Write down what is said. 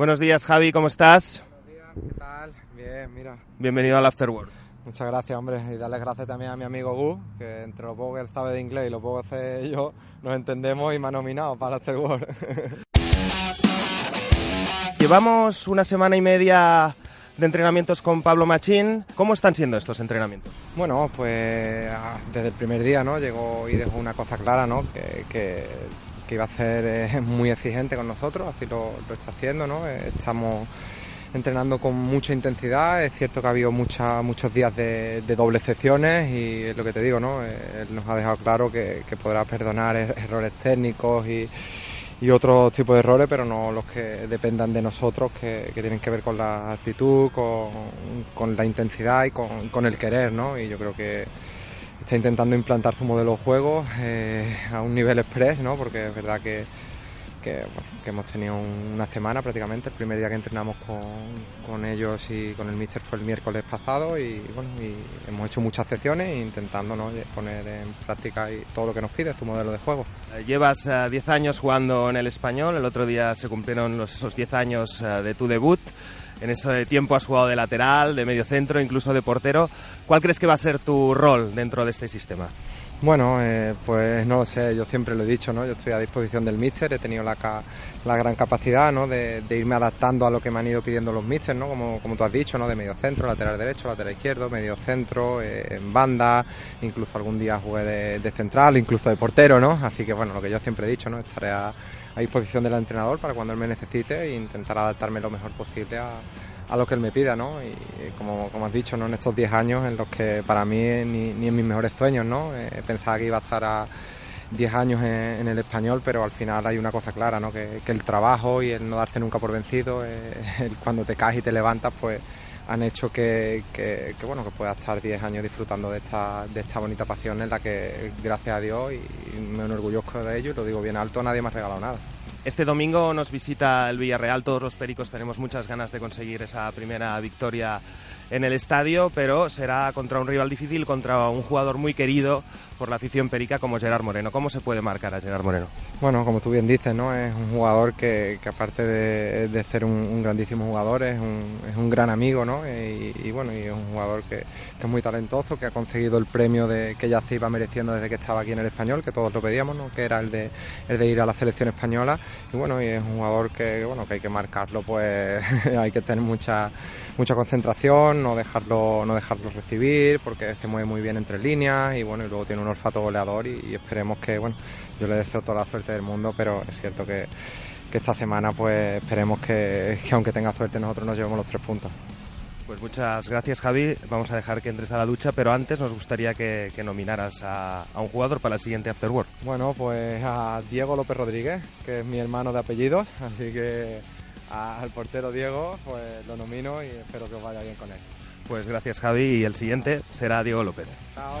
Buenos días, Javi, ¿cómo estás? Buenos días, ¿qué tal? Bien, mira. Bienvenido al Afterworld. Muchas gracias, hombre, y darles gracias también a mi amigo Gus, que entre lo poco que él sabe de inglés y lo poco que sé yo, nos entendemos y me ha nominado para Afterworld. Llevamos una semana y media de entrenamientos con Pablo Machín. ¿Cómo están siendo estos entrenamientos? Bueno, pues ah, desde el primer día, ¿no? Llegó y dejó una cosa clara, ¿no? Que, que, iba a ser eh, muy exigente con nosotros, así lo, lo está haciendo, ¿no? Eh, Estamos entrenando con mucha intensidad. Es cierto que ha habido mucha, muchos días de, de dobles secciones y es lo que te digo, ¿no? Él nos ha dejado claro que, que podrá perdonar er- errores técnicos y, y otros tipos de errores, pero no los que dependan de nosotros, que, tienen que ver con la actitud, con, con la intensidad y con, con el querer, ¿no? Y yo creo que está intentando implantar su modelo de juego eh, a un nivel express, ¿no? Porque es verdad que, que, bueno, que hemos tenido un- una semana prácticamente. El primer día que entrenamos con, con ellos y con el míster fue el miércoles pasado y bueno, y hemos hecho muchas sesiones intentando ¿no? poner en práctica todo lo que nos pide su modelo de juego. Eh, Llevas eh, 10 años jugando en el español, el otro día se cumplieron los- esos 10 años eh, de tu debut. En ese tiempo has jugado de lateral, de medio centro, incluso de portero. ¿Cuál crees que va a ser tu rol dentro de este sistema? Bueno, eh, pues no lo sé, yo siempre lo he dicho, ¿no? Yo estoy a disposición del míster, he tenido la, ca- la gran capacidad, ¿no? De, de irme adaptando a lo que me han ido pidiendo los místers, ¿no? Como, como tú has dicho, ¿no? De medio centro, lateral derecho, lateral izquierdo, medio centro, eh, en banda, incluso algún día jugué de, de central, incluso de portero, ¿no? Así que bueno, lo que yo siempre he dicho, ¿no? Estaré a, a disposición del entrenador para cuando él me necesite e intentar adaptarme lo mejor posible a, a lo que él me pida, ¿no? Y como, como has dicho, ¿no? En estos 10 años en los que para mí ni, ni en mis mejores sueños, ¿no? Eh, pensaba que iba a estar a 10 años en, el español, pero al final hay una cosa clara, ¿no? Que, el trabajo y el no darte nunca por vencido, eh, el cuando te caes y te levantas, pues han hecho que, que, que, bueno que pueda estar 10 años disfrutando de esta, de esta bonita pasión en la que gracias a Dios y me enorgullezco de ello y lo digo bien alto, nadie me ha regalado nada. Este domingo nos visita el Villarreal, todos los pericos tenemos muchas ganas de conseguir esa primera victoria en el estadio, pero será contra un rival difícil, contra un jugador muy querido por la afición perica como Gerard Moreno. ¿Cómo se puede marcar a Gerard Moreno? Bueno, como tú bien dices, ¿no? Es un jugador que, aparte de, ser un, un, grandísimo jugador, es un, es un gran amigo, ¿no? Y, y, bueno, y es un jugador que, que, es muy talentoso, que ha conseguido el premio de, que ya se iba mereciendo desde que estaba aquí en el español, que todos lo pedíamos, ¿no? Que era el de, el de ir a la selección española. Y bueno, y es un jugador que, bueno, que hay que marcarlo, pues hay que tener mucha, mucha concentración, no dejarlo, no dejarlo recibir, porque se mueve muy bien entre líneas y bueno, y luego tiene un olfato goleador y, esperemos que, bueno, yo le deseo toda la suerte del mundo, pero es cierto que, que esta semana pues esperemos que, aunque tenga suerte nosotros nos llevemos los tres puntos. Pues muchas gracias Javi, vamos a dejar que entres a la ducha, pero antes nos gustaría que, que nominaras a, a, un jugador para el siguiente Afterwork. Bueno, pues a Diego López Rodríguez, que es mi hermano de apellidos, así que al portero Diego pues lo nomino y espero que os vaya bien con él. Pues gracias Javi y el siguiente será Diego López. Chao.